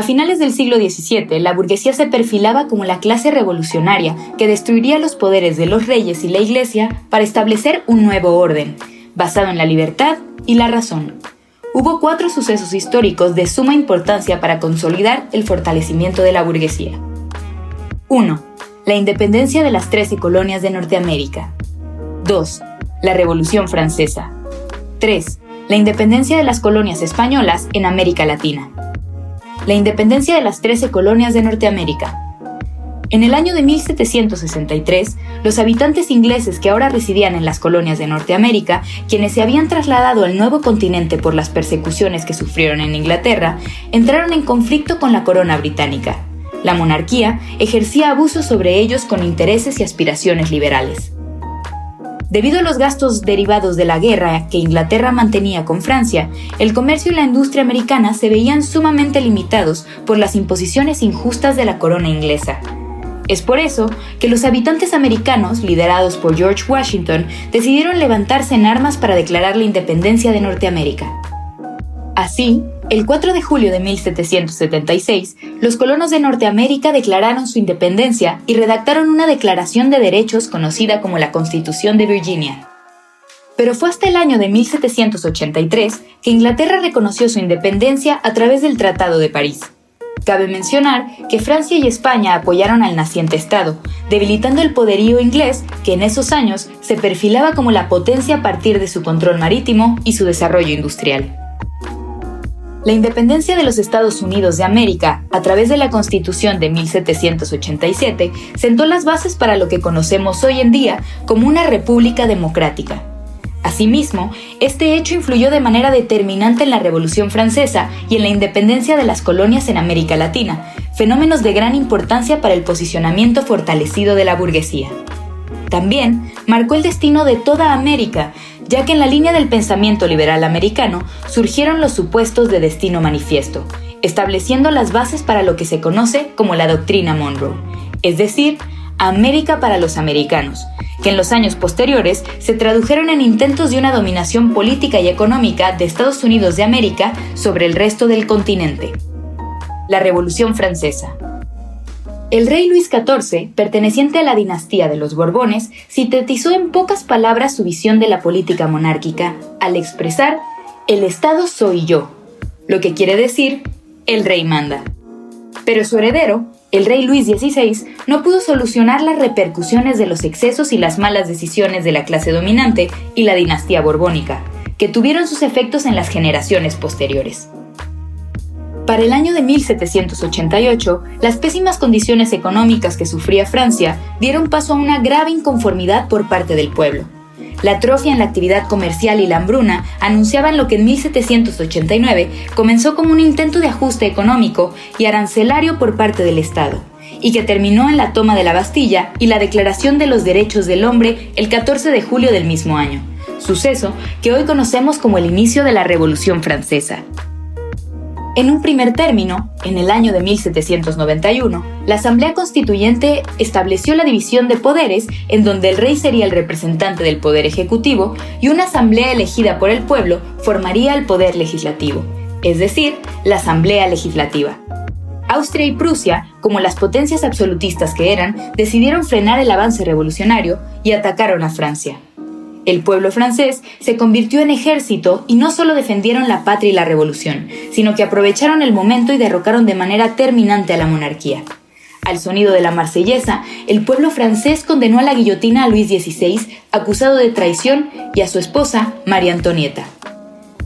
A finales del siglo XVII, la burguesía se perfilaba como la clase revolucionaria que destruiría los poderes de los reyes y la iglesia para establecer un nuevo orden, basado en la libertad y la razón. Hubo cuatro sucesos históricos de suma importancia para consolidar el fortalecimiento de la burguesía. 1. La independencia de las trece colonias de Norteamérica. 2. La Revolución Francesa. 3. La independencia de las colonias españolas en América Latina la independencia de las 13 colonias de Norteamérica. En el año de 1763, los habitantes ingleses que ahora residían en las colonias de Norteamérica, quienes se habían trasladado al nuevo continente por las persecuciones que sufrieron en Inglaterra, entraron en conflicto con la corona británica. La monarquía ejercía abusos sobre ellos con intereses y aspiraciones liberales. Debido a los gastos derivados de la guerra que Inglaterra mantenía con Francia, el comercio y la industria americana se veían sumamente limitados por las imposiciones injustas de la corona inglesa. Es por eso que los habitantes americanos, liderados por George Washington, decidieron levantarse en armas para declarar la independencia de Norteamérica. Así, el 4 de julio de 1776, los colonos de Norteamérica declararon su independencia y redactaron una declaración de derechos conocida como la Constitución de Virginia. Pero fue hasta el año de 1783 que Inglaterra reconoció su independencia a través del Tratado de París. Cabe mencionar que Francia y España apoyaron al naciente Estado, debilitando el poderío inglés que en esos años se perfilaba como la potencia a partir de su control marítimo y su desarrollo industrial. La independencia de los Estados Unidos de América, a través de la Constitución de 1787, sentó las bases para lo que conocemos hoy en día como una república democrática. Asimismo, este hecho influyó de manera determinante en la Revolución Francesa y en la independencia de las colonias en América Latina, fenómenos de gran importancia para el posicionamiento fortalecido de la burguesía. También marcó el destino de toda América, ya que en la línea del pensamiento liberal americano surgieron los supuestos de destino manifiesto, estableciendo las bases para lo que se conoce como la doctrina Monroe, es decir, América para los americanos, que en los años posteriores se tradujeron en intentos de una dominación política y económica de Estados Unidos de América sobre el resto del continente. La Revolución Francesa. El rey Luis XIV, perteneciente a la dinastía de los Borbones, sintetizó en pocas palabras su visión de la política monárquica al expresar el Estado soy yo, lo que quiere decir el rey manda. Pero su heredero, el rey Luis XVI, no pudo solucionar las repercusiones de los excesos y las malas decisiones de la clase dominante y la dinastía borbónica, que tuvieron sus efectos en las generaciones posteriores. Para el año de 1788, las pésimas condiciones económicas que sufría Francia dieron paso a una grave inconformidad por parte del pueblo. La atrofia en la actividad comercial y la hambruna anunciaban lo que en 1789 comenzó como un intento de ajuste económico y arancelario por parte del Estado, y que terminó en la toma de la Bastilla y la Declaración de los Derechos del Hombre el 14 de julio del mismo año, suceso que hoy conocemos como el inicio de la Revolución Francesa. En un primer término, en el año de 1791, la Asamblea Constituyente estableció la división de poderes en donde el rey sería el representante del poder ejecutivo y una asamblea elegida por el pueblo formaría el poder legislativo, es decir, la Asamblea Legislativa. Austria y Prusia, como las potencias absolutistas que eran, decidieron frenar el avance revolucionario y atacaron a Francia. El pueblo francés se convirtió en ejército y no solo defendieron la patria y la revolución, sino que aprovecharon el momento y derrocaron de manera terminante a la monarquía. Al sonido de la marsellesa, el pueblo francés condenó a la guillotina a Luis XVI, acusado de traición, y a su esposa, María Antonieta.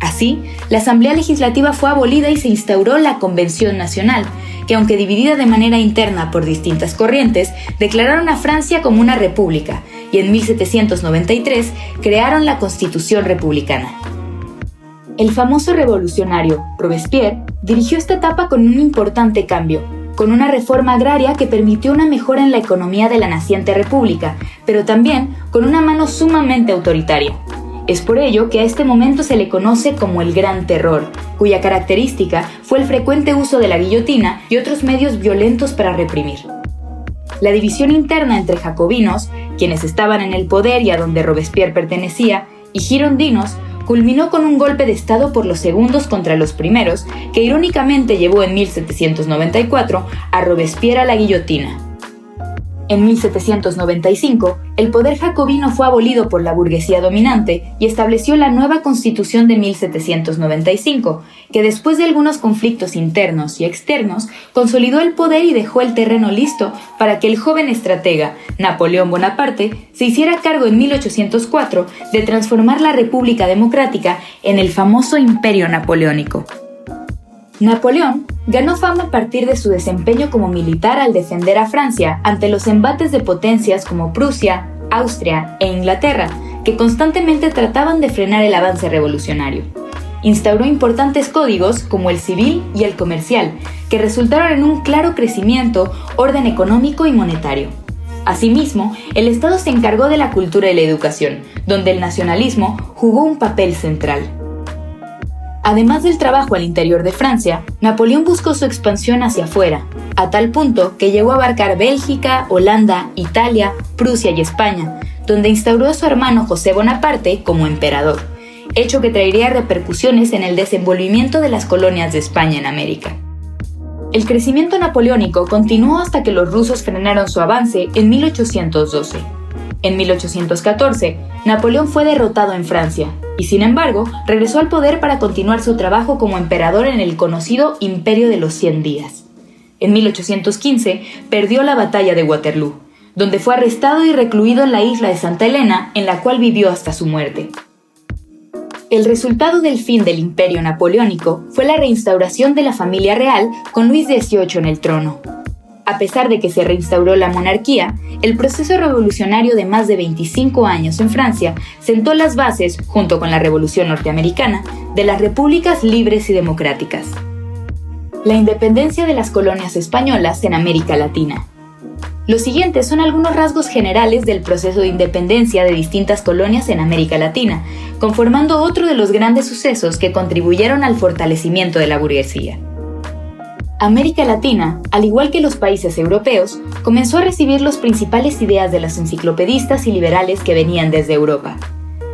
Así, la Asamblea Legislativa fue abolida y se instauró la Convención Nacional, que aunque dividida de manera interna por distintas corrientes, declararon a Francia como una república y en 1793 crearon la Constitución Republicana. El famoso revolucionario Robespierre dirigió esta etapa con un importante cambio, con una reforma agraria que permitió una mejora en la economía de la naciente república, pero también con una mano sumamente autoritaria. Es por ello que a este momento se le conoce como el Gran Terror, cuya característica fue el frecuente uso de la guillotina y otros medios violentos para reprimir. La división interna entre jacobinos, quienes estaban en el poder y a donde Robespierre pertenecía, y girondinos, culminó con un golpe de Estado por los segundos contra los primeros, que irónicamente llevó en 1794 a Robespierre a la guillotina. En 1795, el poder jacobino fue abolido por la burguesía dominante y estableció la nueva Constitución de 1795, que después de algunos conflictos internos y externos, consolidó el poder y dejó el terreno listo para que el joven estratega Napoleón Bonaparte se hiciera cargo en 1804 de transformar la República Democrática en el famoso Imperio Napoleónico. Napoleón ganó fama a partir de su desempeño como militar al defender a Francia ante los embates de potencias como Prusia, Austria e Inglaterra, que constantemente trataban de frenar el avance revolucionario. Instauró importantes códigos como el civil y el comercial, que resultaron en un claro crecimiento, orden económico y monetario. Asimismo, el Estado se encargó de la cultura y la educación, donde el nacionalismo jugó un papel central. Además del trabajo al interior de Francia, Napoleón buscó su expansión hacia afuera, a tal punto que llegó a abarcar Bélgica, Holanda, Italia, Prusia y España, donde instauró a su hermano José Bonaparte como emperador, hecho que traería repercusiones en el desenvolvimiento de las colonias de España en América. El crecimiento napoleónico continuó hasta que los rusos frenaron su avance en 1812. En 1814, Napoleón fue derrotado en Francia y sin embargo regresó al poder para continuar su trabajo como emperador en el conocido Imperio de los Cien Días. En 1815 perdió la batalla de Waterloo, donde fue arrestado y recluido en la isla de Santa Elena, en la cual vivió hasta su muerte. El resultado del fin del imperio napoleónico fue la reinstauración de la familia real con Luis XVIII en el trono. A pesar de que se reinstauró la monarquía, el proceso revolucionario de más de 25 años en Francia sentó las bases, junto con la Revolución norteamericana, de las repúblicas libres y democráticas. La independencia de las colonias españolas en América Latina. Los siguientes son algunos rasgos generales del proceso de independencia de distintas colonias en América Latina, conformando otro de los grandes sucesos que contribuyeron al fortalecimiento de la burguesía. América Latina, al igual que los países europeos, comenzó a recibir las principales ideas de los enciclopedistas y liberales que venían desde Europa.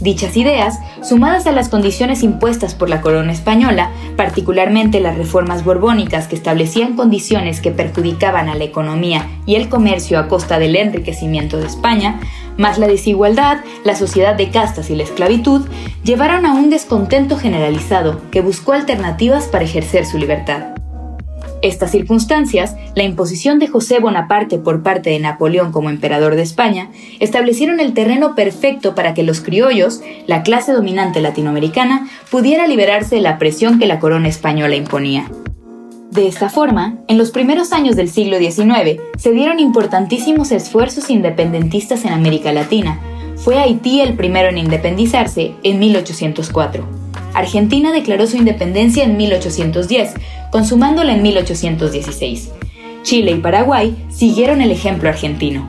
Dichas ideas, sumadas a las condiciones impuestas por la corona española, particularmente las reformas borbónicas que establecían condiciones que perjudicaban a la economía y el comercio a costa del enriquecimiento de España, más la desigualdad, la sociedad de castas y la esclavitud, llevaron a un descontento generalizado que buscó alternativas para ejercer su libertad. Estas circunstancias, la imposición de José Bonaparte por parte de Napoleón como emperador de España, establecieron el terreno perfecto para que los criollos, la clase dominante latinoamericana, pudiera liberarse de la presión que la corona española imponía. De esta forma, en los primeros años del siglo XIX se dieron importantísimos esfuerzos independentistas en América Latina. Fue Haití el primero en independizarse en 1804. Argentina declaró su independencia en 1810, consumándola en 1816. Chile y Paraguay siguieron el ejemplo argentino.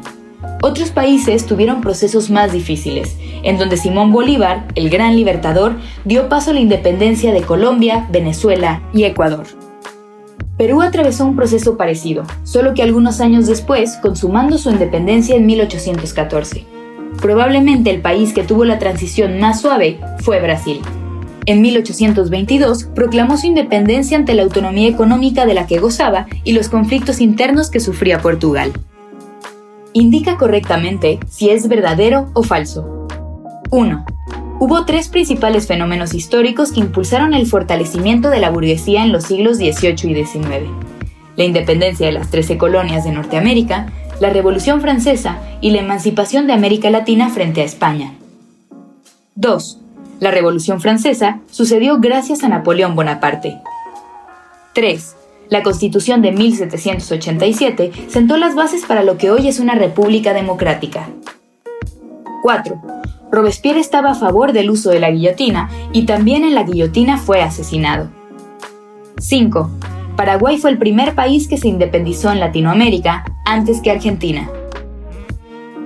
Otros países tuvieron procesos más difíciles, en donde Simón Bolívar, el gran libertador, dio paso a la independencia de Colombia, Venezuela y Ecuador. Perú atravesó un proceso parecido, solo que algunos años después, consumando su independencia en 1814. Probablemente el país que tuvo la transición más suave fue Brasil. En 1822 proclamó su independencia ante la autonomía económica de la que gozaba y los conflictos internos que sufría Portugal. Indica correctamente si es verdadero o falso. 1. Hubo tres principales fenómenos históricos que impulsaron el fortalecimiento de la burguesía en los siglos XVIII y XIX. La independencia de las trece colonias de Norteamérica, la Revolución Francesa y la emancipación de América Latina frente a España. 2. La Revolución Francesa sucedió gracias a Napoleón Bonaparte. 3. La Constitución de 1787 sentó las bases para lo que hoy es una república democrática. 4. Robespierre estaba a favor del uso de la guillotina y también en la guillotina fue asesinado. 5. Paraguay fue el primer país que se independizó en Latinoamérica antes que Argentina.